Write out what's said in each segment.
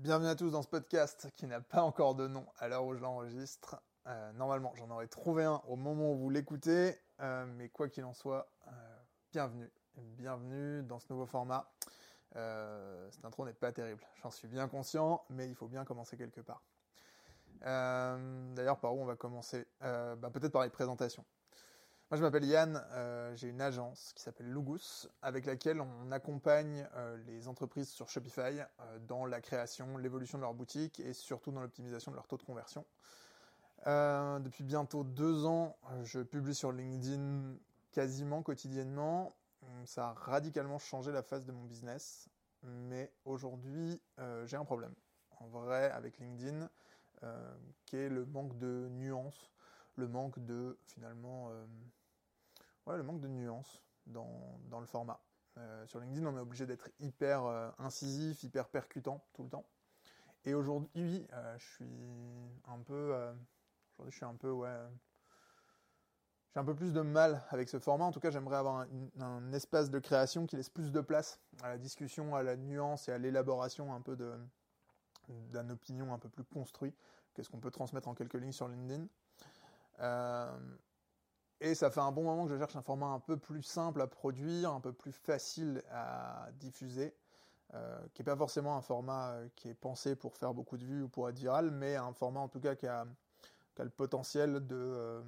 Bienvenue à tous dans ce podcast qui n'a pas encore de nom à l'heure où je l'enregistre. Euh, normalement, j'en aurais trouvé un au moment où vous l'écoutez, euh, mais quoi qu'il en soit, euh, bienvenue. Bienvenue dans ce nouveau format. cette intro n'est pas terrible, j'en suis bien conscient, mais il faut bien commencer quelque part. D'ailleurs, par où on va commencer? Bah, Peut-être par les présentations. Moi, je m'appelle Yann, euh, j'ai une agence qui s'appelle Lugus, avec laquelle on accompagne euh, les entreprises sur Shopify euh, dans la création, l'évolution de leur boutique et surtout dans l'optimisation de leur taux de conversion. depuis bientôt deux ans, je publie sur LinkedIn quasiment quotidiennement. Ça a radicalement changé la face de mon business, mais aujourd'hui, j'ai un problème. En vrai, avec LinkedIn, qui est le manque de nuances, le manque de finalement le manque de nuances dans, le format. Euh, sur LinkedIn, on est obligé d'être hyper euh, incisif, hyper percutant tout le temps. Et aujourd'hui, euh, je suis un peu, aujourd'hui, je suis un peu, ouais, j'ai un peu plus de mal avec ce format. En tout cas, j'aimerais avoir un, espace de création qui laisse plus de place à la discussion, à la nuance et à l'élaboration un peu d'une opinion un peu plus construite que ce qu'on peut transmettre en quelques lignes sur LinkedIn. Et ça fait un bon moment que je cherche un format un peu plus simple à produire, un peu plus facile à diffuser, euh, qui n'est pas forcément un format euh, qui est pensé pour faire beaucoup de vues ou pour être viral, mais un format en tout cas qui a, le potentiel de, euh,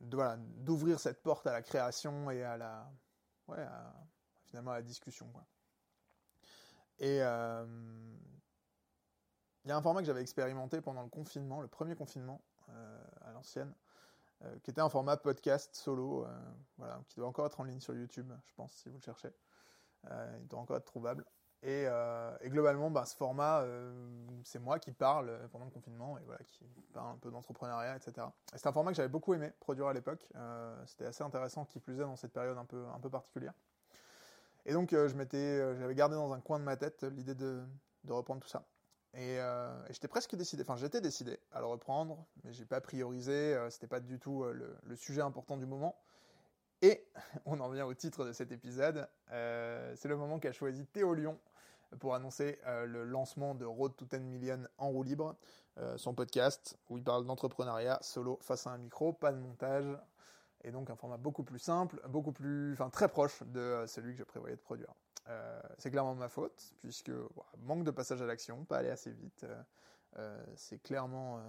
voilà, d'ouvrir cette porte à la création et à la, ouais, finalement à la discussion. Et il y a un format que j'avais expérimenté pendant le confinement, le premier confinement à l'ancienne, euh, qui était un format podcast solo, euh, voilà, qui doit encore être en ligne sur YouTube, je pense, si vous le cherchez. Euh, il doit encore être trouvable. Et, globalement, bah, ce format, c'est moi qui parle pendant le confinement et voilà, qui parle un peu d'entrepreneuriat, etc. C'est un format que j'avais beaucoup aimé produire à l'époque. C'était assez intéressant, qui plus est dans cette période un peu, un peu particulière. Et donc, je m'étais, j'avais gardé dans un coin de ma tête l'idée de reprendre tout ça. Euh, et, j'étais presque décidé, enfin j'étais décidé à le reprendre, mais j'ai pas priorisé, euh, c'était pas du tout euh, le, sujet important du moment. Et on en vient au titre de cet épisode, c'est le moment qu'a choisi Théo Lyon pour annoncer le lancement de Road to 10 Million en roue libre, son podcast où il parle d'entrepreneuriat solo face à un micro, pas de montage, et donc un format beaucoup plus simple, beaucoup plus, enfin très proche de celui que je prévoyais de produire. Euh, c'est clairement ma faute, puisque manque de passage à l'action, pas aller assez vite. Euh, euh, c'est clairement,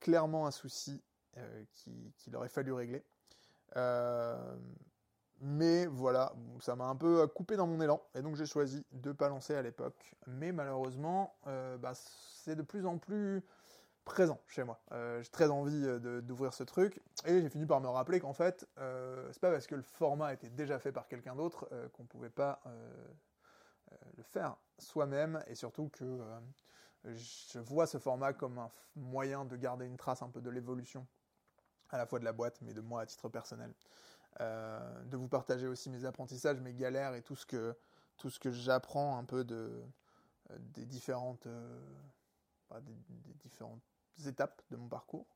clairement un souci qu'il aurait fallu régler. mais voilà, ça m'a un peu coupé dans mon élan, et donc j'ai choisi de pas lancer à l'époque. Mais malheureusement, bah, c'est de plus en plus présent chez moi. Euh, j'ai très envie euh, d'ouvrir ce truc et j'ai fini par me rappeler qu'en fait, euh, c'est pas parce que le format était déjà fait par quelqu'un d'autre qu'on pouvait pas le faire soi-même et surtout que je vois ce format comme un moyen de garder une trace un peu de l'évolution à la fois de la boîte mais de moi à titre personnel. de vous partager aussi mes apprentissages, mes galères et tout ce que, que j'apprends un peu de, des différentes, des, des différentes étapes de mon parcours.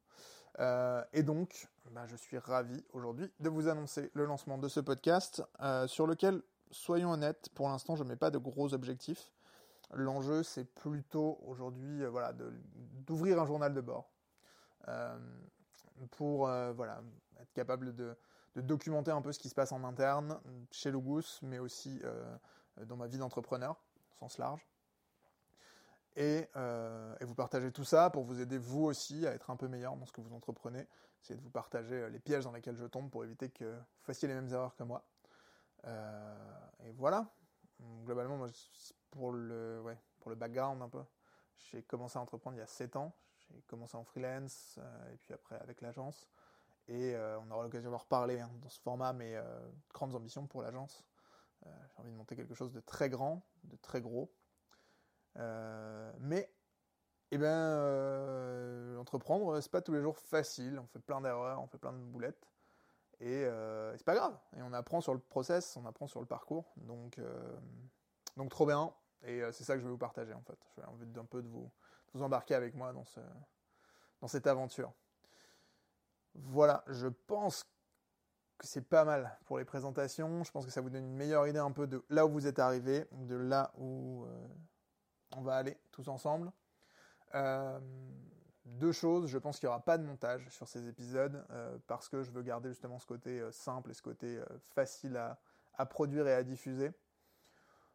Euh, et donc, bah, je suis ravi aujourd'hui de vous annoncer le lancement de ce podcast euh, sur lequel, soyons honnêtes, pour l'instant, je ne mets pas de gros objectifs. L'enjeu, c'est plutôt aujourd'hui euh, voilà, d'ouvrir un journal de bord pour voilà, être capable de, documenter un peu ce qui se passe en interne chez Logus, mais aussi dans ma vie d'entrepreneur, au sens large. Euh, et, vous partagez tout ça pour vous aider vous aussi à être un peu meilleur dans ce que vous entreprenez. C'est de vous partager euh, les pièges dans lesquels je tombe pour éviter que vous fassiez les mêmes erreurs que moi. Euh, et voilà. Globalement, moi, pour le, ouais, pour le background un peu, j'ai commencé à entreprendre il y a 7 ans. J'ai commencé en freelance et puis après avec l'agence. Et on aura l'occasion d'en reparler hein, dans ce format, mais grandes ambitions pour l'agence. j'ai envie de monter quelque chose de très grand, de très gros. Euh, mais, eh ben, euh, entreprendre, c'est pas tous les jours facile. On fait plein d'erreurs, on fait plein de boulettes. Et euh, c'est pas grave. Et on apprend sur le process, on apprend sur le parcours. Donc, donc trop bien. Et c'est ça que je vais vous partager en fait. J'ai envie d'un peu de vous, vous embarquer avec moi dans, ce, dans cette aventure. Voilà, je pense que c'est pas mal pour les présentations. Je pense que ça vous donne une meilleure idée un peu de là où vous êtes arrivé, de là où on va aller tous ensemble. Euh, deux choses, je pense qu'il n'y aura pas de montage sur ces épisodes euh, parce que je veux garder justement ce côté simple et ce côté facile à, à, produire et à diffuser.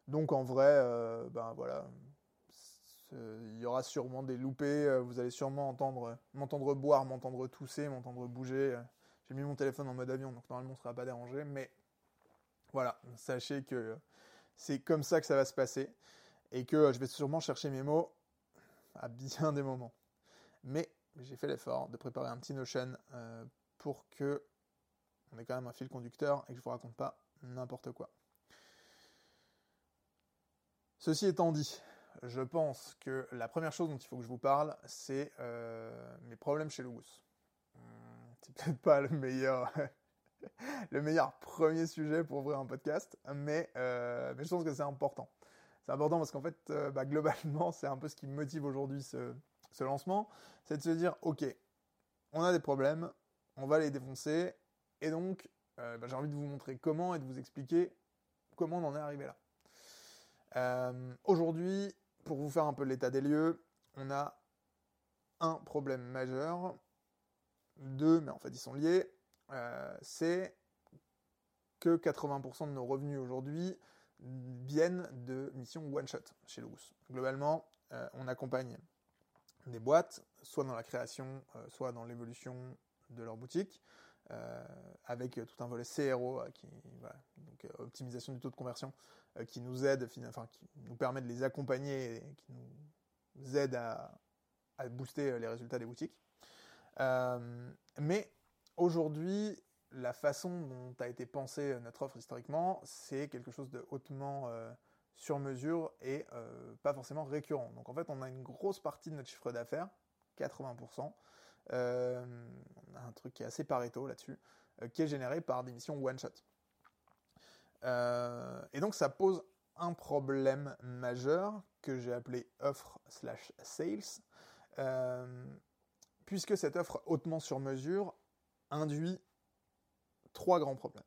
Donc en vrai, ben voilà, il y aura sûrement des loupés, vous allez sûrement entendre m'entendre boire, m'entendre tousser, m'entendre bouger. J'ai mis mon téléphone en mode avion, donc normalement on ne sera pas dérangé. Mais voilà, sachez que c'est comme ça que ça va se passer. Et que je vais sûrement chercher mes mots à bien des moments. Mais j'ai fait l'effort de préparer un petit Notion euh, pour que on ait quand même un fil conducteur et que je vous raconte pas n'importe quoi. Ceci étant dit, je pense que la première chose dont il faut que je vous parle, c'est euh, mes problèmes chez Logus c'est peut-être pas le meilleur, le meilleur premier sujet pour ouvrir un podcast, euh, mais je pense que c'est important. C'est important parce qu'en fait, euh, bah, globalement, c'est un peu ce qui me motive aujourd'hui ce, ce, lancement, c'est de se dire, ok, on a des problèmes, on va les défoncer, et donc euh, bah, j'ai envie de vous montrer comment et de vous expliquer comment on en est arrivé là. aujourd'hui, pour vous faire un peu l'état des lieux, on a un problème majeur. Deux, mais en fait ils sont liés, euh, c'est que 80% de nos revenus aujourd'hui viennent de missions one-shot chez Logus. Globalement, euh, on accompagne des boîtes, soit dans la création, euh, soit dans l'évolution de leur boutique, avec tout un volet CRO, qui, optimisation du taux de conversion, qui nous aide, enfin qui nous permet de les accompagner et qui nous aide à booster les résultats des boutiques. Euh, mais aujourd'hui, la façon dont a été pensée notre offre historiquement, c'est quelque chose de hautement euh, sur mesure et euh, pas forcément récurrent. Donc en fait, on a une grosse partie de notre chiffre d'affaires, 80%, on a un truc qui est assez pareto là-dessus, qui est généré par des missions one-shot. et donc ça pose un problème majeur que j'ai appelé offre slash sales puisque cette offre hautement sur mesure induit trois grands problèmes.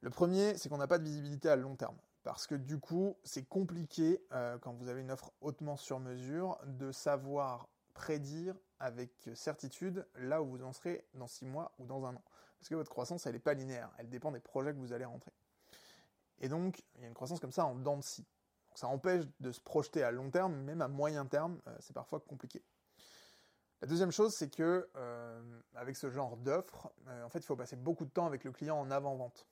Le premier, c'est qu'on n'a pas de visibilité à long terme. Parce que du coup, c'est compliqué, euh, quand vous avez une offre hautement sur mesure, de savoir prédire avec certitude là où vous en serez dans six mois ou dans un an. Parce que votre croissance, elle n'est pas linéaire, elle dépend des projets que vous allez rentrer. Et donc, il y a une croissance comme ça en dents de scie. Donc ça empêche de se projeter à long terme, même à moyen terme, euh, c'est parfois compliqué. La deuxième chose, c'est que euh, avec ce genre d'offre, euh, en fait, il faut passer beaucoup de temps avec le client en avant-vente.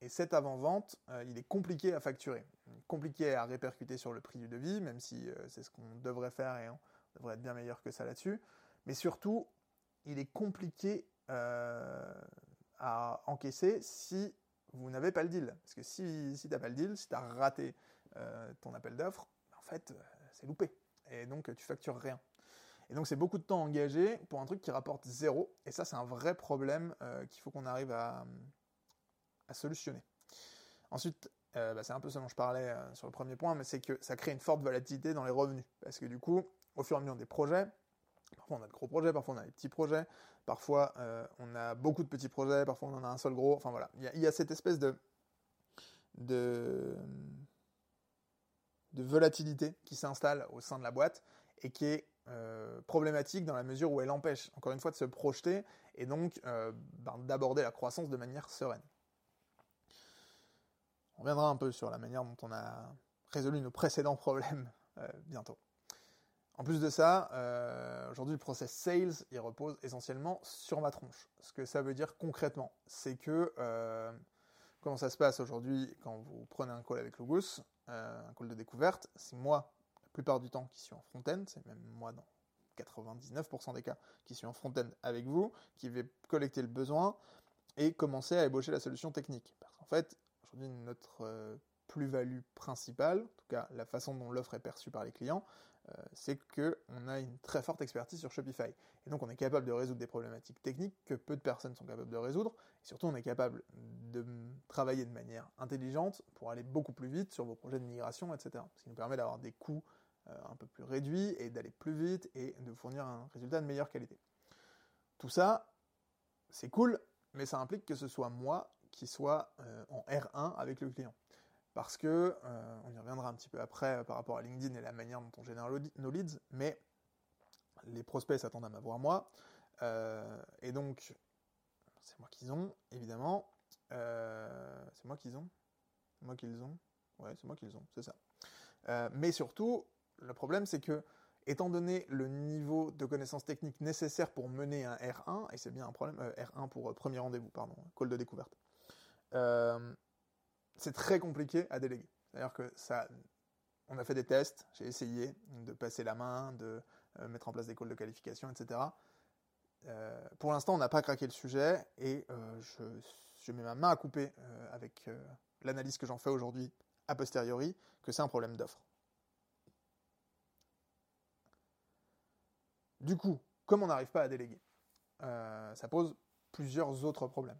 Et cette avant-vente, euh, il est compliqué à facturer, compliqué à répercuter sur le prix du devis, même si c'est ce qu'on devrait faire et on devrait être bien meilleur que ça là-dessus. Mais surtout, il est compliqué à encaisser si vous n'avez pas le deal. Parce que si, si tu n'as pas le deal, si tu as raté ton appel d'offre, en fait, c'est loupé. Et donc, tu factures rien. Et donc c'est beaucoup de temps engagé pour un truc qui rapporte zéro. Et ça, c'est un vrai problème euh, qu'il faut qu'on arrive à, solutionner. Ensuite, euh, bah, c'est un peu ce dont je parlais euh, sur le premier point, mais c'est que ça crée une forte volatilité dans les revenus. Parce que du coup, au fur et à mesure des projets, parfois on a de gros projets, parfois on a des petits projets, parfois on a beaucoup de petits projets, parfois on en a un seul gros. Enfin voilà, il y, a cette espèce de, de, de volatilité qui s'installe au sein de la boîte et qui est euh, problématique dans la mesure où elle empêche, encore une fois, de se projeter et donc euh, ben, d'aborder la croissance de manière sereine. On reviendra un peu sur la manière dont on a résolu nos précédents problèmes euh, bientôt. En plus de ça, aujourd'hui le process sales, il repose essentiellement sur ma tronche. Ce que ça veut dire concrètement, c'est que comment ça se passe aujourd'hui quand vous prenez un call avec Logus, un call de découverte, c'est moi plupart du temps qui suis en front-end, c'est même moi dans 99% des cas qui suis en front-end avec vous, qui vais collecter le besoin et commencer à ébaucher la solution technique. Parce qu'en fait, aujourd'hui, notre euh, plus-value principale, en tout cas la façon dont l'offre est perçue par les clients, euh, c'est qu'on a une très forte expertise sur Shopify. Et donc on est capable de résoudre des problématiques techniques que peu de personnes sont capables de résoudre. Et surtout on est capable de travailler de manière intelligente pour aller beaucoup plus vite sur vos projets de migration, etc. Ce qui nous permet d'avoir des coûts un peu plus réduit et d'aller plus vite et de fournir un résultat de meilleure qualité. Tout ça, c'est cool, mais ça implique que ce soit moi qui soit en R1 avec le client. Parce que, on y reviendra un petit peu après par rapport à LinkedIn et la manière dont on génère nos leads, mais les prospects s'attendent à m'avoir moi, et donc c'est moi qu'ils ont, évidemment. c'est moi qu'ils ont moi qu'ils ont. Ouais, c'est moi qu'ils ont, c'est ça. Euh, mais surtout, le problème, c'est que, étant donné le niveau de connaissances techniques nécessaire pour mener un R1, et c'est bien un problème, euh, R1 pour euh, premier rendez-vous, pardon, call de découverte, c'est très compliqué à déléguer. C'est-à-dire que ça, on a fait des tests, j'ai essayé de passer la main, de mettre en place des calls de qualification, etc. pour l'instant, on n'a pas craqué le sujet et je, mets ma main à couper avec l'analyse que j'en fais aujourd'hui a posteriori, que c'est un problème d'offre. Du coup, comme on n'arrive pas à déléguer, euh, ça pose plusieurs autres problèmes.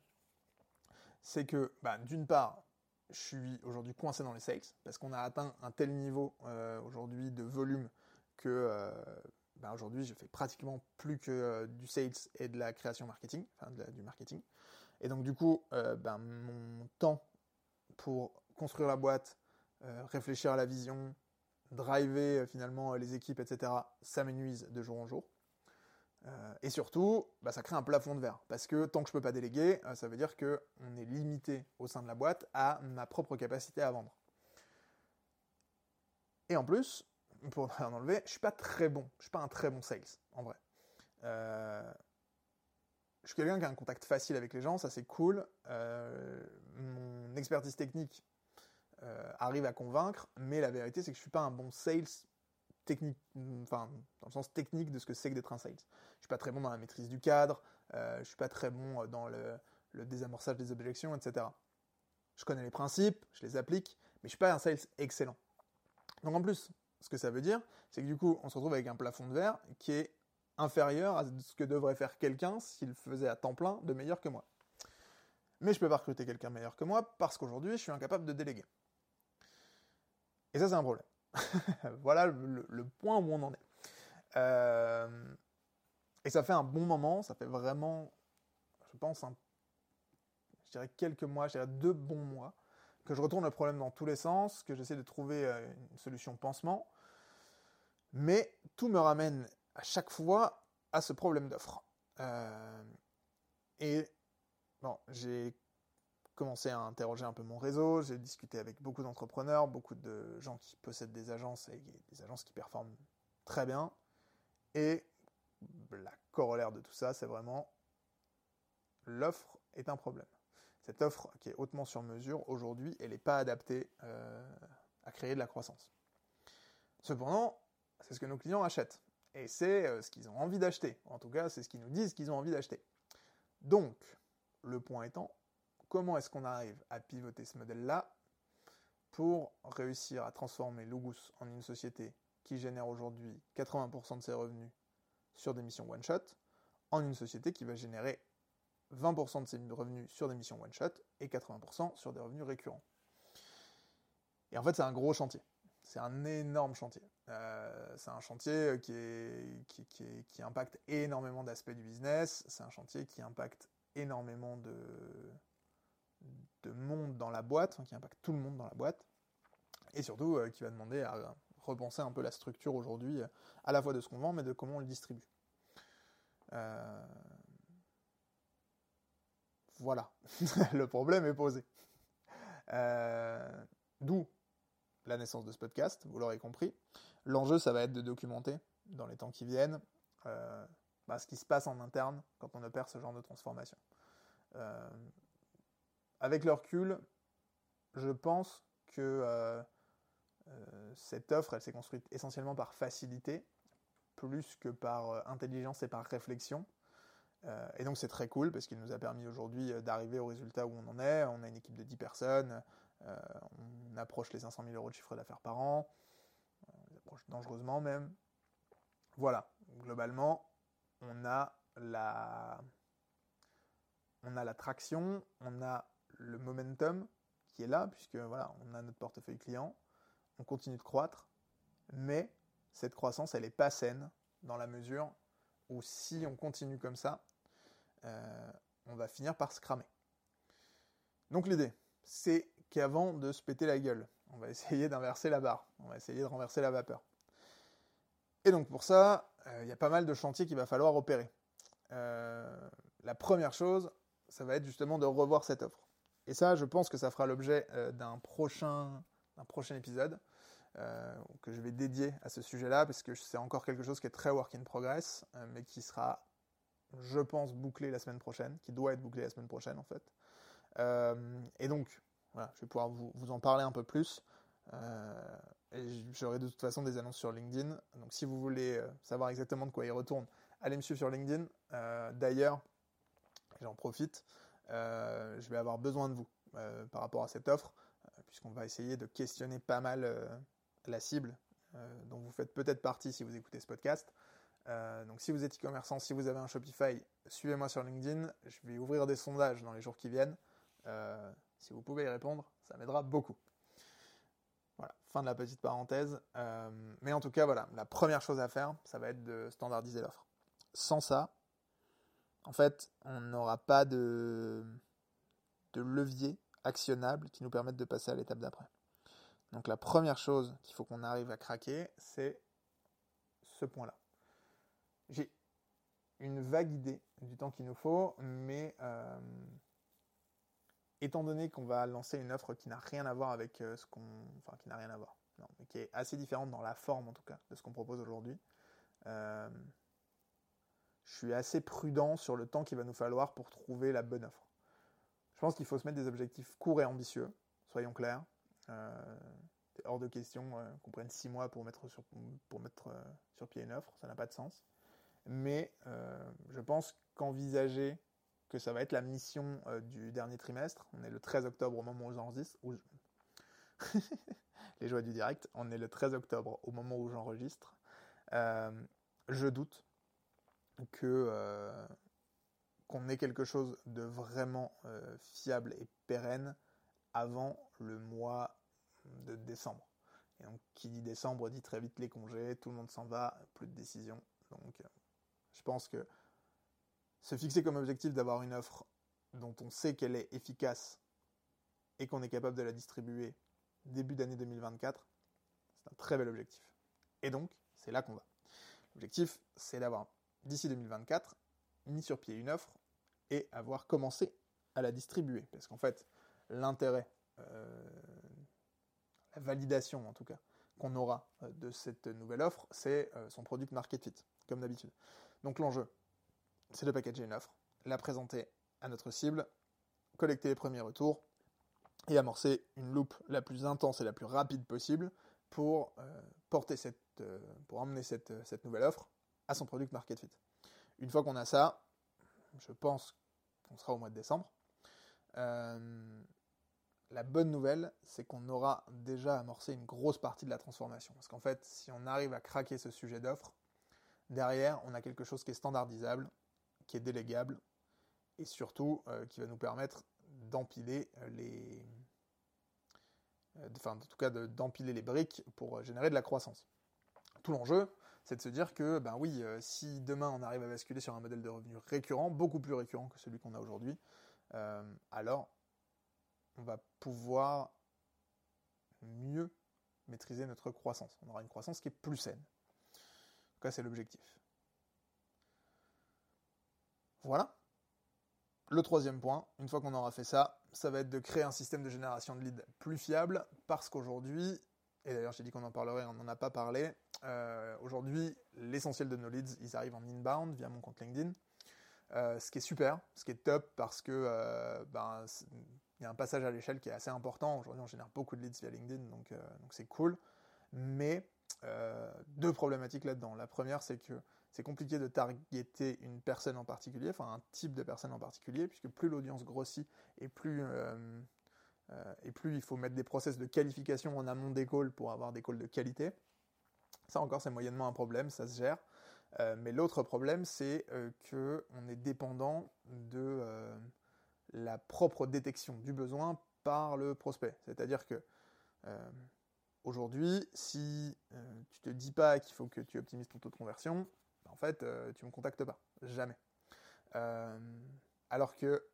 C'est que, bah, d'une part, je suis aujourd'hui coincé dans les sales, parce qu'on a atteint un tel niveau euh, aujourd'hui de volume que euh, bah, aujourd'hui je fais pratiquement plus que du sales et de la création marketing, du marketing. Et donc du coup, bah, mon temps pour construire la boîte, réfléchir à la vision, driver finalement les équipes, etc., ça de jour en jour. Euh, et surtout, bah, ça crée un plafond de verre. Parce que tant que je ne peux pas déléguer, ça veut dire qu'on est limité au sein de la boîte à ma propre capacité à vendre. Et en plus, pour en enlever, je suis pas très bon. Je suis pas un très bon sales, en vrai. je suis quelqu'un qui a un contact facile avec les gens, ça c'est cool. mon expertise technique euh, arrive à convaincre, mais la vérité c'est que je suis pas un bon sales technique, enfin dans le sens technique de ce que c'est que d'être un sales. Je suis pas très bon dans la maîtrise du cadre, euh, je suis pas très bon dans le, désamorçage des objections, etc. Je connais les principes, je les applique, mais je suis pas un sales excellent. Donc en plus, ce que ça veut dire, c'est que du coup, on se retrouve avec un plafond de verre qui est inférieur à ce que devrait faire quelqu'un s'il faisait à temps plein de meilleur que moi. Mais je peux pas recruter quelqu'un meilleur que moi parce qu'aujourd'hui, je suis incapable de déléguer. Et ça, c'est un problème. voilà le, point où on en est. Euh, et ça fait un bon moment, ça fait vraiment, je pense, je dirais quelques mois, je deux bons mois, que je retourne le problème dans tous les sens, que j'essaie de trouver euh, une solution pansement. Mais tout me ramène à chaque fois à ce problème d'offre. Euh, et bon, j'ai commencé à interroger un peu mon réseau, j'ai discuté avec beaucoup d'entrepreneurs, beaucoup de gens qui possèdent des agences et des agences qui performent très bien. Et la corollaire de tout ça, c'est vraiment l'offre est un problème. Cette offre qui est hautement sur mesure, aujourd'hui, elle n'est pas adaptée euh, à créer de la croissance. Cependant, c'est ce que nos clients achètent. Et c'est euh, ce qu'ils ont envie d'acheter. En tout cas, c'est ce qu'ils nous disent qu'ils ont envie d'acheter. Donc, le point étant, comment est-ce qu'on arrive à pivoter ce modèle-là pour réussir à transformer Lugus en une société qui génère aujourd'hui 80% de ses revenus sur des missions one-shot, en une société qui va générer 20% de ses revenus sur des missions one-shot et 80% sur des revenus récurrents. Et en fait, c'est un gros chantier. C'est un énorme chantier. Euh, c'est un chantier qui impacte énormément d'aspects du business. C'est un chantier qui impacte énormément de, de monde dans la boîte, qui impacte tout le monde dans la boîte, et surtout euh, qui va demander à repenser un peu la structure aujourd'hui, euh, à la fois de ce qu'on vend, mais de comment on le distribue. Euh, voilà, le problème est posé. D'où la naissance de ce podcast, vous l'aurez compris. L'enjeu, ça va être de documenter dans les temps qui viennent bah, ce qui se passe en interne quand on opère ce genre de transformation avec le recul, je pense que euh, euh, cette offre, elle s'est construite essentiellement par facilité, plus que par euh, intelligence et par réflexion. et donc c'est très cool parce qu'il nous a permis aujourd'hui d'arriver au résultat où on en est. On a une équipe de 10 personnes, on approche les 500 000 euros de chiffre d'affaires par an, on les approche dangereusement même. Voilà, globalement, on a la, on a la traction, on a le momentum qui est là, puisque voilà, on a notre portefeuille client, on continue de croître, mais cette croissance, elle n'est pas saine dans la mesure où si on continue comme ça, euh, on va finir par se cramer. Donc l'idée, c'est qu'avant de se péter la gueule, on va essayer d'inverser la barre, on va essayer de renverser la vapeur. Et donc pour ça, euh, il y a pas mal de chantiers qu'il va falloir opérer. Euh, la première chose, ça va être justement de revoir cette offre. Et ça, je pense que ça fera l'objet euh, d'un prochain, prochain épisode que je vais dédier à ce sujet-là, parce que c'est encore quelque chose qui est très work in progress, mais qui sera, je pense, bouclé la semaine prochaine, qui doit être bouclé la semaine prochaine en fait. et donc, voilà, je vais pouvoir vous, vous, en parler un peu plus. Euh, et j'aurai de toute façon des annonces sur LinkedIn. Donc si vous voulez euh, savoir exactement de quoi il retourne, allez me suivre sur LinkedIn. Euh, d'ailleurs, j'en profite, je vais avoir besoin de vous par rapport à cette offre, puisqu'on va essayer de questionner pas mal la cible dont vous faites peut-être partie si vous écoutez ce podcast. donc si vous êtes e-commerçant, si vous avez un Shopify, suivez-moi sur LinkedIn. Je vais ouvrir des sondages dans les jours qui viennent. si vous pouvez y répondre, ça m'aidera beaucoup. Voilà, fin de la petite parenthèse. Euh, mais en tout cas, voilà, la première chose à faire, ça va être de standardiser l'offre. Sans ça, en fait, on n'aura pas de, levier actionnable qui nous permette de passer à l'étape d'après. Donc la première chose qu'il faut qu'on arrive à craquer, c'est ce point-là. J'ai une vague idée du temps qu'il nous faut, mais euh, étant donné qu'on va lancer une offre qui n'a rien à voir avec euh, ce qu'on. Enfin, qui n'a rien à voir. Non, mais qui est assez différente dans la forme, en tout cas, de ce qu'on propose aujourd'hui. Euh, je suis assez prudent sur le temps qu'il va nous falloir pour trouver la bonne offre. Je pense qu'il faut se mettre des objectifs courts et ambitieux, soyons clairs. Euh, c'est hors de question qu'on prenne six mois pour mettre mettre, sur pied une offre, ça n'a pas de sens. Mais je pense qu'envisager que ça va être la mission euh, du dernier trimestre. On est le 13 octobre au moment où j'enregistre. Les joies du direct. On est le 13 octobre au moment où j'enregistre. Euh, je doute que euh, qu'on ait quelque chose de vraiment fiable et pérenne avant le mois de décembre. Et donc, qui dit décembre dit très vite les congés, tout le monde s'en va, plus de décision. Donc, je pense que se fixer comme objectif d'avoir une offre dont on sait qu'elle est efficace et qu'on est capable de la distribuer début d'année 2024, c'est un très bel objectif. Et donc, c'est là qu'on va. L'objectif, c'est d'avoir, d'ici 2024, mis sur pied une offre et avoir commencé à la distribuer. Parce qu'en fait, l'intérêt, euh, la validation en tout cas, qu'on aura euh, de cette nouvelle offre, c'est euh, son product market fit, comme d'habitude. Donc l'enjeu, c'est de packager une offre, la présenter à notre cible, collecter les premiers retours et amorcer une loupe la plus intense et la plus rapide possible pour porter cette, pour emmener cette, nouvelle offre à son product market fit. Une fois qu'on a ça, je pense qu'on sera au mois de décembre. Euh, la bonne nouvelle, c'est qu'on aura déjà amorcé une grosse partie de la transformation. Parce qu'en fait, si on arrive à craquer ce sujet d'offre, derrière, on a quelque chose qui est standardisable, qui est délégable et surtout euh, qui va nous permettre d'empiler les, euh, enfin en tout cas d'empiler les briques pour générer de la croissance. Tout l'enjeu, c'est de se dire que, ben oui, si demain on arrive à basculer sur un modèle de revenu récurrent, beaucoup plus récurrent que celui qu'on a aujourd'hui, alors on va pouvoir mieux maîtriser notre croissance. On aura une croissance qui est plus saine. En tout cas, c'est l'objectif. Voilà. Le troisième point, une fois qu'on aura fait ça, ça va être de créer un système de génération de leads plus fiable parce qu'aujourd'hui, et d'ailleurs j'ai dit qu'on en parlerait, on n'en a pas parlé, euh, aujourd'hui l'essentiel de nos leads, ils arrivent en inbound via mon compte LinkedIn, euh, ce qui est super, ce qui est top parce que euh, ben, il y a un passage à l'échelle qui est assez important. Aujourd'hui on génère beaucoup de leads via LinkedIn, donc donc c'est cool. Mais deux problématiques là-dedans. La première c'est que c'est compliqué de targeter une personne en particulier, enfin un type de personne en particulier, puisque plus l'audience grossit et plus, et plus il faut mettre des process de qualification en amont des calls pour avoir des calls de qualité. Ça encore, c'est moyennement un problème, ça se gère. Euh, mais l'autre problème, c'est qu'on est dépendant de la propre détection du besoin par le prospect. C'est-à-dire que aujourd'hui, si tu te dis pas qu'il faut que tu optimises ton taux de conversion, en fait, euh, tu me contactes pas. Jamais. Euh, Alors que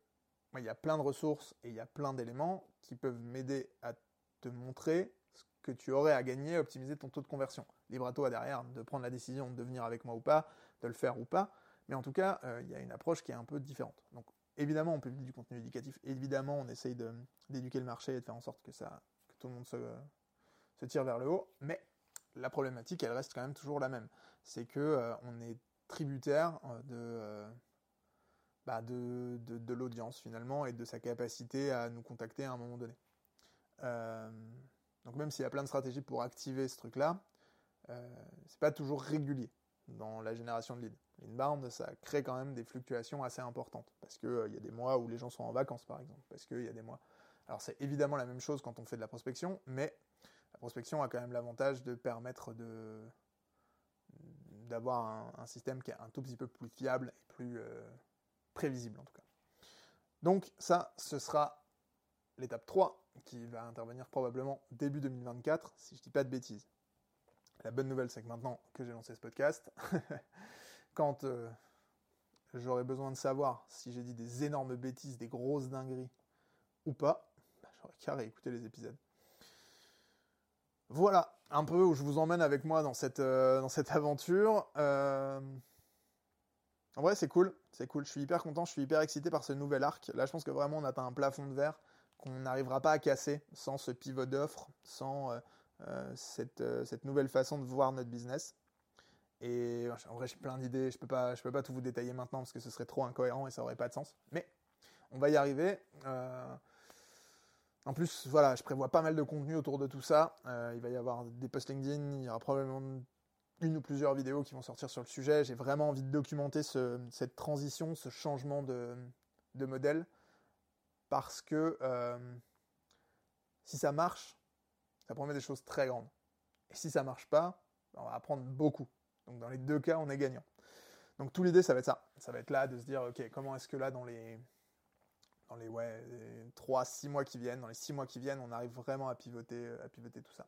il y a plein de ressources et il y a plein d'éléments qui peuvent m'aider à te montrer ce que tu aurais à gagner, optimiser ton taux de conversion. Libre à toi derrière de prendre la décision de venir avec moi ou pas, de le faire ou pas. Mais en tout cas, euh, il y a une approche qui est un peu différente. Donc évidemment, on publie du contenu éducatif. Évidemment, on essaye d'éduquer le marché et de faire en sorte que, ça, que tout le monde se, se tire vers le haut. Mais la problématique, elle reste quand même toujours la même. C'est que euh, on est tributaire euh, de, bah de, de, l'audience finalement et de sa capacité à nous contacter à un moment donné. donc même s'il y a plein de stratégies pour activer ce truc-là, c'est pas toujours régulier dans la génération de leads. L'inbound, ça crée quand même des fluctuations assez importantes. Parce qu'il euh, y a des mois où les gens sont en vacances, par exemple. Parce qu'il y a des mois. Alors, c'est évidemment la même chose quand on fait de la prospection, mais la prospection a quand même l'avantage de permettre de d'avoir un, système qui est un tout petit peu plus fiable et plus euh, prévisible en tout cas. Donc ça, ce sera l'étape 3 qui va intervenir probablement début 2024, si je dis pas de bêtises. La bonne nouvelle, c'est que maintenant que j'ai lancé ce podcast, quand euh, j'aurai besoin de savoir si j'ai dit des énormes bêtises, des grosses dingueries ou pas, bah, j'aurai qu'à réécouter les épisodes. Voilà un peu où je vous emmène avec moi dans cette, euh, dans cette aventure. Euh, en vrai, c'est cool, c'est cool. Je suis hyper content, je suis hyper excité par ce nouvel arc. Là, je pense que vraiment, on atteint un plafond de verre qu'on n'arrivera pas à casser sans ce pivot d'offre, sans cette, cette nouvelle façon de voir notre business. Et en vrai, j'ai plein d'idées. Je peux pas, peux pas tout vous détailler maintenant parce que ce serait trop incohérent et ça aurait pas de sens. Mais on va y arriver. Euh, en plus, voilà, je prévois pas mal de contenu autour de tout ça. Euh, il va y avoir des posts LinkedIn, il y aura probablement une ou plusieurs vidéos qui vont sortir sur le sujet. J'ai vraiment envie de documenter cette transition, ce changement de, modèle, parce que euh, si ça marche, ça promet des choses très grandes. Et si ça marche pas, on va apprendre beaucoup. Donc dans les deux cas, on est gagnant. Donc tout l'idée, ça va être ça. Ça va être là de se dire, ok, comment est-ce que là, dans les, dans les, ouais, 3, 6 mois qui viennent, dans les 6 mois qui viennent, on arrive vraiment à pivoter, à pivoter tout ça.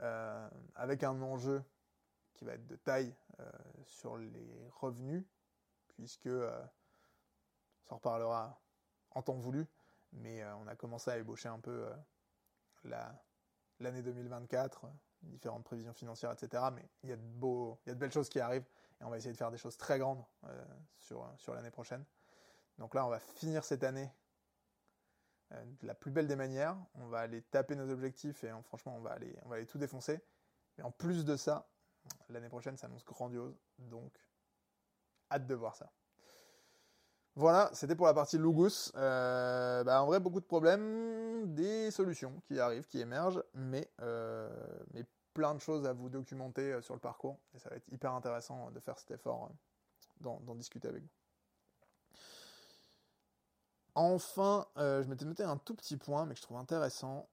Euh, avec un enjeu qui va être de taille euh, sur les revenus, puisque, euh, on s'en reparlera en temps voulu, mais on a commencé à ébaucher un peu l'année 2024 différentes prévisions financières, etc. Mais il y a de beaux, il y a de belles choses qui arrivent et on va essayer de faire des choses très grandes euh, sur, sur l'année prochaine. Donc là, on va finir cette année euh, de la plus belle des manières. On va aller taper nos objectifs et franchement, on va aller, on va aller tout défoncer. Mais en plus de ça, l'année prochaine s'annonce grandiose. Donc, hâte de voir ça. Voilà, c'était pour la partie Lugus. Euh, bah, en vrai, beaucoup de problèmes, des solutions qui arrivent, qui émergent, mais, euh, mais plein de choses à vous documenter euh, sur le parcours. Et ça va être hyper intéressant de faire cet effort, d'en discuter avec vous. Enfin, je m'étais noté un tout petit point, mais que je trouve intéressant,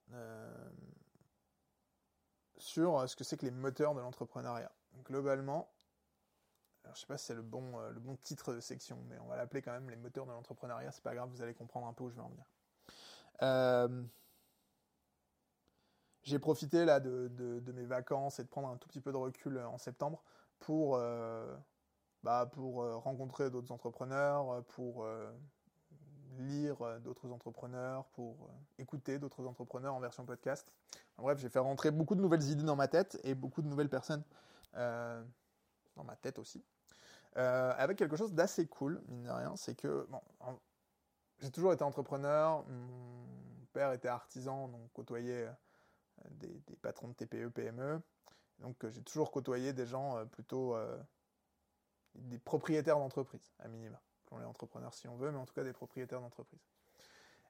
sur ce que c'est que les moteurs de l'entrepreneuriat. Globalement, alors, je sais pas si c'est le bon, euh, le bon titre de section, mais on va l'appeler quand même les moteurs de l'entrepreneuriat. C'est pas grave, vous allez comprendre un peu où je vais en venir. Euh, j'ai profité là de, de, mes vacances et de prendre un tout petit peu de recul euh, en septembre pour, bah, pour rencontrer d'autres entrepreneurs, pour lire d'autres entrepreneurs, pour écouter d'autres entrepreneurs en version podcast. Bref, j'ai fait rentrer beaucoup de nouvelles idées dans ma tête et beaucoup de nouvelles personnes dans ma tête aussi. Euh, avec quelque chose d'assez cool, mine de rien, c'est que bon, j'ai toujours été entrepreneur, mon père était artisan, donc côtoyait euh, des, patrons de TPE, PME, donc euh, j'ai toujours côtoyé des gens plutôt des propriétaires d'entreprise, à minima. On les entrepreneurs si on veut, mais en tout cas des propriétaires d'entreprise.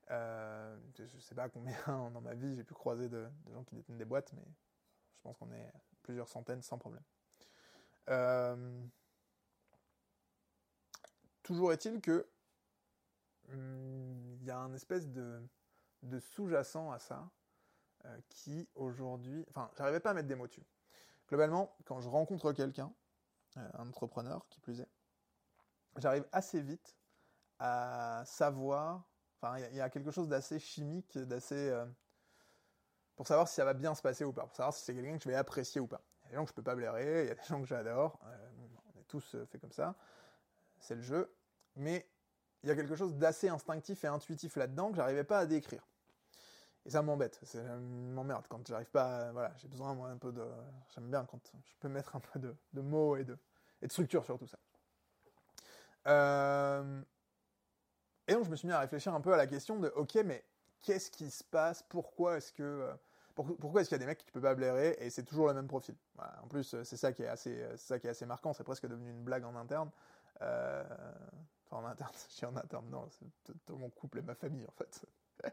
Je ne sais pas combien dans ma vie j'ai pu croiser de, gens qui détiennent des boîtes, mais je pense qu'on est plusieurs centaines sans problème. Toujours est-il que hum, il y a un espèce de, sous-jacent à ça euh, qui aujourd'hui, enfin, j'arrivais pas à mettre des mots dessus. Globalement, quand je rencontre quelqu'un, euh, un entrepreneur qui plus est, j'arrive assez vite à savoir, enfin, il y, a quelque chose d'assez chimique, d'assez euh, pour savoir si ça va bien se passer ou pas, pour savoir si c'est quelqu'un que je vais apprécier ou pas. Il y a des gens que je peux pas blairer, il y a des gens que j'adore, on est tous fait comme ça, c'est le jeu. Mais il y a quelque chose d'assez instinctif et intuitif là-dedans que j'arrivais pas à décrire. Et ça m'embête, ça m'emmerde quand j'arrive pas, voilà, j'ai besoin moi un peu de, j'aime bien quand je peux mettre un peu de, mots et de, et de structure sur tout ça. Euh, et donc je me suis mis à réfléchir un peu à la question de, ok, mais qu'est-ce qui se passe? Pourquoi est-ce que euh, pourquoi est-ce qu'il y a des mecs qui ne peuvent pas blairer? Et c'est toujours le même profil En plus, c'est ça qui est assez, ça qui est assez marquant. C'est presque devenu une blague en interne. Euh, enfin, en interne, j'ai en interne. Non, c'est mon couple et ma famille en fait.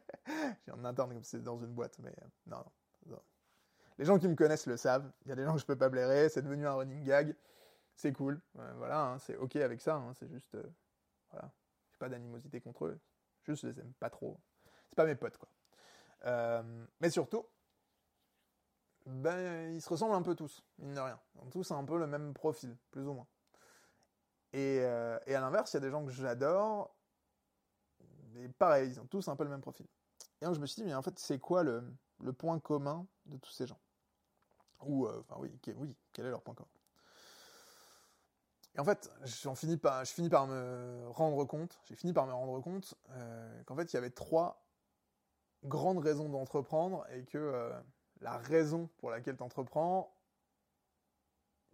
j'ai en interne comme c'était dans une boîte, mais non, non, Les gens qui me connaissent le savent. Il y a des gens que je peux pas blairer. C'est devenu un running gag. C'est cool. voilà, hein, c'est ok avec ça. Hein, c'est juste, voilà, pas d'animosité contre eux. Juste, je les aime pas trop. C'est pas mes potes, quoi. Euh, mais surtout, ben, ils se ressemblent un peu tous, mine de rien. Ils ont tous un peu le même profil, plus ou moins. Et, euh, et à l'inverse, il y a des gens que j'adore, mais pareil, ils ont tous un peu le même profil. Et donc je me suis dit, mais en fait, c'est quoi le, le, point commun de tous ces gens? Ou, euh, enfin oui, oui, quel est leur point commun? Et en fait, je finis par me rendre compte, j'ai fini par me rendre compte euh, qu'en fait, il y avait trois grandes raisons d'entreprendre et que euh, la raison pour laquelle tu entreprends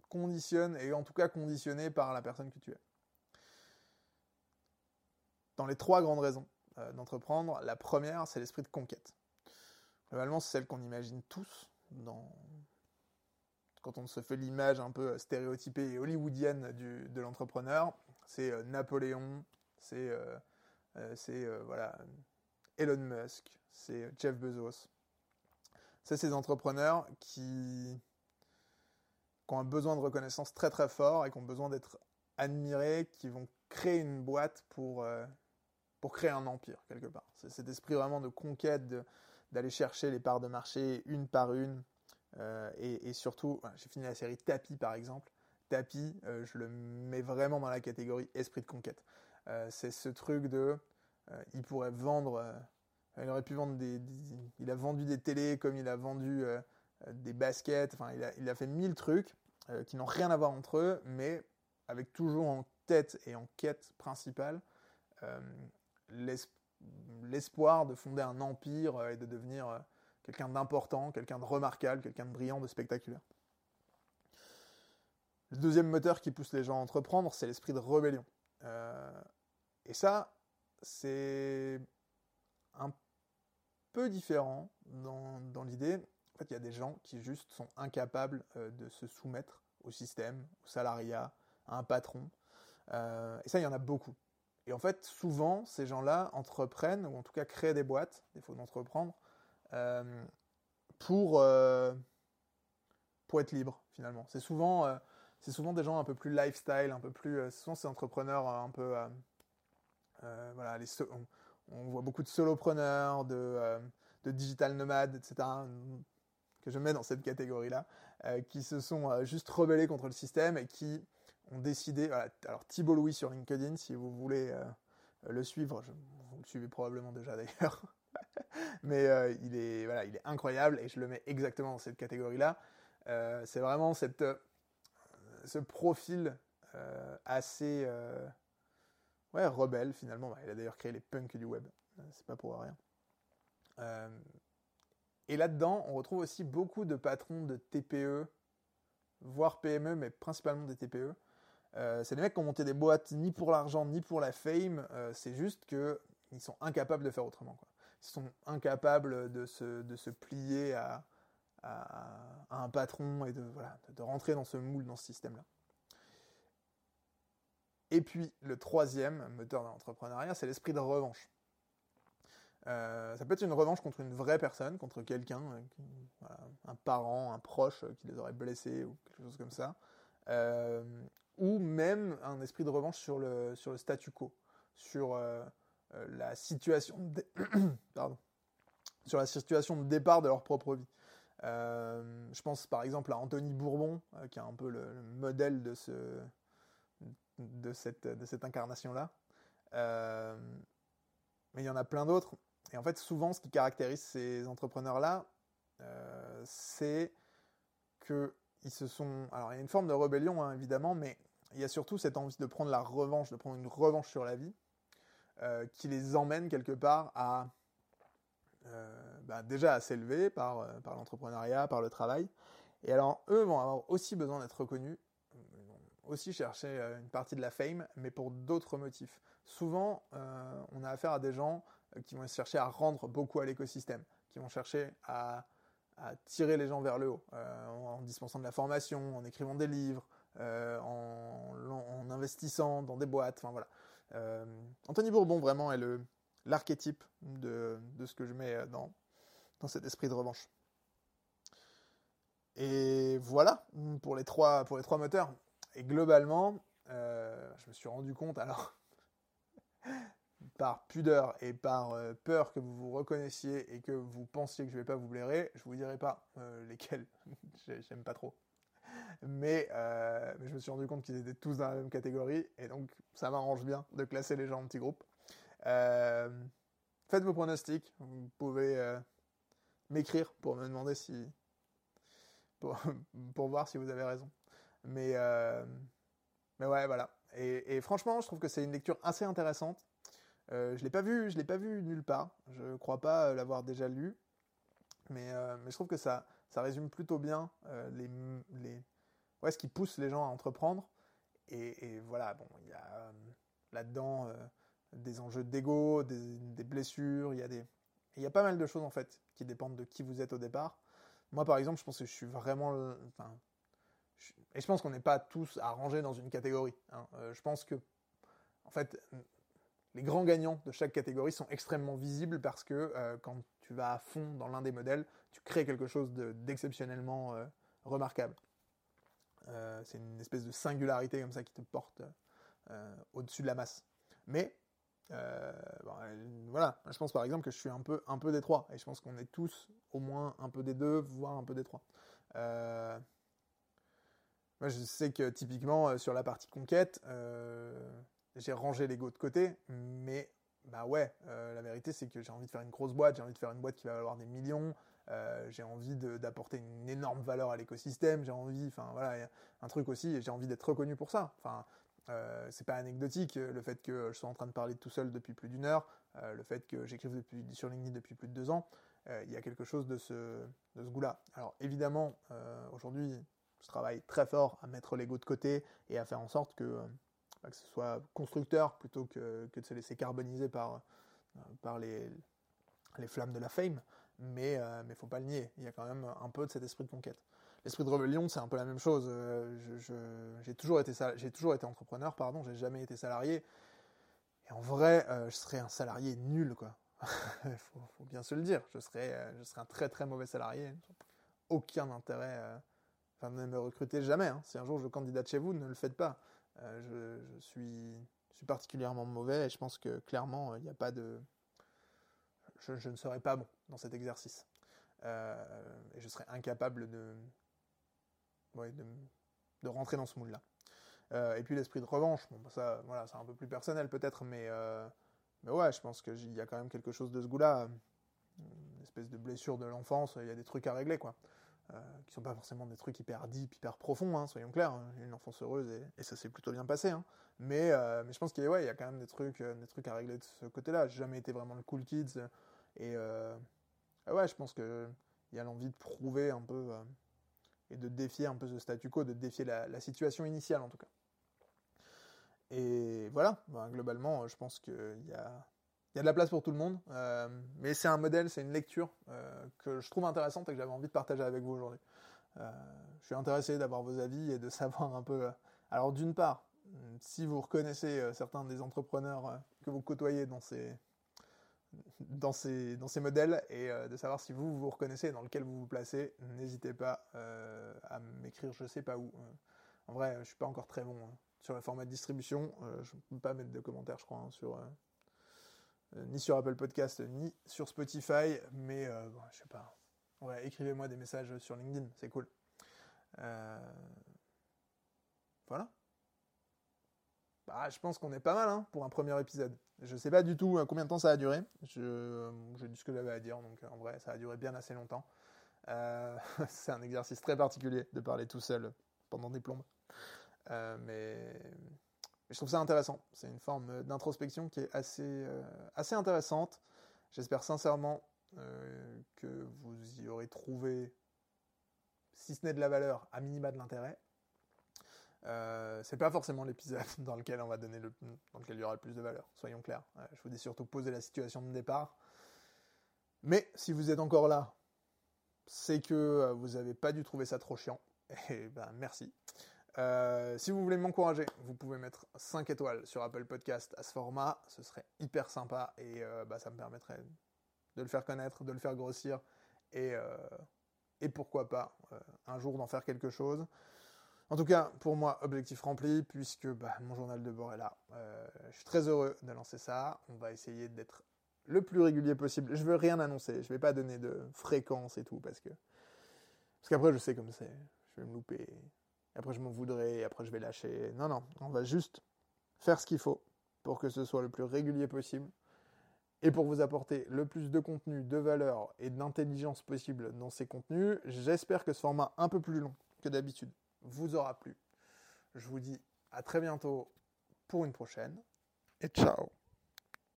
conditionne, et en tout cas conditionnée par la personne que tu es. Dans les trois grandes raisons euh, d'entreprendre, la première, c'est l'esprit de conquête. Globalement, c'est celle qu'on imagine tous dans, quand on se fait l'image un peu stéréotypée et hollywoodienne du, de l'entrepreneur, c'est euh, Napoléon, c'est euh, euh, voilà, Elon Musk, c'est Jeff Bezos. C'est ces entrepreneurs qui, qui, ont un besoin de reconnaissance très très fort et qui ont besoin d'être admirés, qui vont créer une boîte pour, pour créer un empire quelque part. C'est cet esprit vraiment de conquête, d'aller chercher les parts de marché une par une, euh, et, surtout, j'ai fini la série Tapi par exemple. Tapi, euh, je le mets vraiment dans la catégorie esprit de conquête. Euh, c'est ce truc de, il pourrait vendre, il aurait pu vendre des, il a vendu des télés comme il a vendu des baskets. Enfin, il a, il a fait mille trucs qui n'ont rien à voir entre eux, mais avec toujours en tête et en quête principale l'espoir de fonder un empire et de devenir quelqu'un d'important, quelqu'un de remarquable, quelqu'un de brillant, de spectaculaire. Le deuxième moteur qui pousse les gens à entreprendre, c'est l'esprit de rébellion. Euh, et ça, c'est un peu différent dans, l'idée. En fait, il y a des gens qui juste sont incapables euh, de se soumettre au système, au salariat, à un patron. Euh, et ça, il y en a beaucoup. Et en fait, souvent, ces gens-là entreprennent, ou en tout cas créent des boîtes, des faut d'entreprendre, euh, pour, euh, pour être libre finalement. C'est souvent, euh, souvent des gens un peu plus lifestyle, un peu plus, souvent ces entrepreneurs un peu, voilà, on, voit beaucoup de solopreneurs, de, de digital nomades, etc que je mets dans cette catégorie-là, qui se sont juste rebellés contre le système et qui ont décidé. Alors Thibault Louis sur LinkedIn, si vous voulez le suivre, vous le suivez probablement déjà d'ailleurs. Mais euh, il, est, voilà, il est incroyable et je le mets exactement dans cette catégorie-là. Euh, c'est vraiment cette, euh, ce profil assez ouais, rebelle finalement. Bah, il a d'ailleurs créé les punks du web, c'est pas pour rien. et là-dedans, on retrouve aussi beaucoup de patrons de TPE, voire PME, mais principalement des TPE. c'est des mecs qui ont monté des boîtes ni pour l'argent ni pour la fame, c'est juste qu'ils sont incapables de faire autrement. Quoi sont incapables de se, de se plier à, à, un patron et de, voilà, de rentrer dans ce moule, dans ce système-là. Et puis le troisième moteur de l'entrepreneuriat, c'est l'esprit de revanche. Euh, ça peut être une revanche contre une vraie personne, contre quelqu'un, euh, un parent, un proche qui les aurait blessés ou quelque chose comme ça, euh, ou même un esprit de revanche sur le, sur le statu quo, sur euh, Pardon. sur la situation de départ de leur propre vie. Euh, je pense par exemple à Anthony Bourbon, euh, qui est un peu le, modèle de, ce, de cette, incarnation-là. mais il y en a plein d'autres. Et en fait, souvent, ce qui caractérise ces entrepreneurs-là, c'est que ils se sont. Alors, il y a une forme de rébellion, hein, évidemment, mais il y a surtout cette envie de prendre la revanche, de prendre une revanche sur la vie. Qui les emmène quelque part à bah, déjà à s'élever par, par l'entrepreneuriat, par le travail. Et alors, eux vont avoir aussi besoin d'être reconnus, ils vont aussi chercher une partie de la fame, mais pour d'autres motifs. Souvent, on a affaire à des gens qui vont chercher à rendre beaucoup à l'écosystème, qui vont chercher à tirer les gens vers le haut, euh, en dispensant de la formation, en écrivant des livres, euh, en, investissant dans des boîtes. Enfin voilà. Euh, Anthony Bourbon vraiment est l'archétype de, de, ce que je mets dans, dans cet esprit de revanche. Et voilà pour les trois, pour les trois moteurs. Et globalement, je me suis rendu compte, alors, par pudeur et par euh, peur que vous vous reconnaissiez et que vous pensiez que je vais pas vous blairer, je vous dirai pas euh, lesquels j'aime pas trop. Mais, euh, mais, je me suis rendu compte qu'ils étaient tous dans la même catégorie et donc ça m'arrange bien de classer les gens en petits groupes. faites vos pronostics, vous pouvez m'écrire pour me demander si pour, voir si vous avez raison. Mais mais ouais voilà. Et, franchement, je trouve que c'est une lecture assez intéressante euh, je l'ai pas vu, je l'ai pas vu nulle part. Je crois pas euh, l'avoir déjà lu, mais, euh, mais je trouve que ça, ça résume plutôt bien les, les, ouais, ce qui pousse les gens à entreprendre. Et, voilà, bon, il y a là-dedans des enjeux d'ego, des, blessures, il y a des, il y a pas mal de choses en fait qui dépendent de qui vous êtes au départ. Moi, par exemple, je pense que je suis vraiment, et je pense qu'on n'est pas tous arrangés dans une catégorie. Hein. je pense que, en fait, les grands gagnants de chaque catégorie sont extrêmement visibles parce que euh, quand tu vas à fond dans l'un des modèles, tu crées quelque chose d'exceptionnellement euh, remarquable. Euh, c'est une espèce de singularité comme ça qui te porte au-dessus de la masse. Mais voilà, je pense par exemple que je suis un peu, un peu des trois, et je pense qu'on est tous au moins un peu des deux, voire un peu des trois. moi, je sais que typiquement sur la partie conquête, j'ai rangé l'ego de côté, mais bah ouais, euh, la vérité c'est que j'ai envie de faire une grosse boîte, j'ai envie de faire une boîte qui va valoir des millions, euh, j'ai envie d'apporter une énorme valeur à l'écosystème, j'ai envie, enfin voilà, un truc aussi, j'ai envie d'être reconnu pour ça. Enfin, euh, c'est pas anecdotique le fait que je sois en train de parler tout seul depuis plus d'une heure, le fait que j'écrive sur LinkedIn depuis plus de deux ans, il y a quelque chose de ce, de ce goût-là. Alors évidemment, aujourd'hui, je travaille très fort à mettre l'ego de côté et à faire en sorte que que ce soit constructeur plutôt que, de se laisser carboniser par, euh, les, flammes de la fame. Mais euh, ne faut pas le nier, il y a quand même un peu de cet esprit de conquête. L'esprit de rébellion, c'est un peu la même chose. Euh, j'ai toujours été toujours été entrepreneur, pardon, j'ai jamais été salarié. Et en vrai, je serais un salarié nul, quoi. faut, bien se le dire. Je serais, je serais un très très mauvais salarié. Aucun intérêt. Enfin, ne me recrutez jamais. Hein. Si un jour je candidate chez vous, ne le faites pas. Euh, je, suis, particulièrement mauvais et je pense que clairement, il n'y a pas de. Je, ne serais pas bon dans cet exercice. Euh, et je serais incapable de, de, rentrer dans ce moule-là. Euh, et puis l'esprit de revanche, bon, ça, voilà, c'est un peu plus personnel peut-être, mais, mais ouais, je pense qu'il y a quand même quelque chose de ce goût-là. Une espèce de blessure de l'enfance, il y a des trucs à régler, quoi. Euh, qui sont pas forcément des trucs hyper deep, hyper profonds, hein, soyons clairs. Hein. Une enfance heureuse et, ça s'est plutôt bien passé. Hein. Mais, euh, mais je pense qu'il y a quand même des trucs, euh, des trucs à régler de ce côté-là. J'ai jamais été vraiment le cool kids. Et ouais, je pense qu'il y a l'envie de prouver un peu et de défier un peu ce statu quo, de défier la, situation initiale en tout cas. Et voilà, ben, globalement, je pense qu'il y a, il y a de la place pour tout le monde, euh, mais c'est un modèle, c'est une lecture euh, que je trouve intéressante et que j'avais envie de partager avec vous aujourd'hui. Euh, je suis intéressé d'avoir vos avis et de savoir un peu. alors d'une part, si vous reconnaissez certains des entrepreneurs que vous côtoyez dans ces dans ces dans ces modèles et de savoir si vous vous reconnaissez dans lequel vous vous placez, n'hésitez pas à m'écrire. Je sais pas où. en vrai, je suis pas encore très bon hein, sur le format de distribution. je peux pas mettre de commentaires, je crois, hein, sur ni sur Apple Podcast, ni sur Spotify, mais euh, bon, je sais pas. Écrivez-moi des messages sur LinkedIn, c'est cool. Euh, voilà. Bah, je pense qu'on est pas mal hein, pour un premier épisode. Je sais pas du tout combien de temps ça a duré. Je, je dis ce que j'avais à dire, donc en vrai, ça a duré bien assez longtemps. c'est un exercice très particulier de parler tout seul pendant des plombes. mais je trouve ça intéressant. C'est une forme d'introspection qui est assez, euh, assez intéressante. J'espère sincèrement euh, que vous y aurez trouvé, si ce n'est de la valeur, à minima de l'intérêt. Euh, c'est pas forcément l'épisode dans lequel on va donner le, dans lequel il y aura le plus de valeur, soyons clairs. je vous ai surtout posé la situation de départ. Mais si vous êtes encore là, c'est que vous n'avez pas dû trouver ça trop chiant. Et ben merci. Euh, si vous voulez m'encourager, vous pouvez mettre 5 étoiles sur Apple Podcast à ce format. Ce serait hyper sympa et euh, bah, ça me permettrait de le faire connaître, de le faire grossir et, euh, pourquoi pas un jour d'en faire quelque chose. En tout cas, pour moi, objectif rempli puisque bah, mon journal de bord est là. je suis très heureux de lancer ça. On va essayer d'être le plus régulier possible. Je veux rien annoncer. Je vais pas donner de fréquence et tout parce que parce qu'après je sais comme c'est. Je vais me louper après je m'en voudrais, après je vais lâcher. Non, non, on va juste faire ce qu'il faut pour que ce soit le plus régulier possible et pour vous apporter le plus de contenu, de valeur et d'intelligence possible dans ces contenus. J'espère que ce format un peu plus long que d'habitude vous aura plu. Je vous dis à très bientôt pour une prochaine et ciao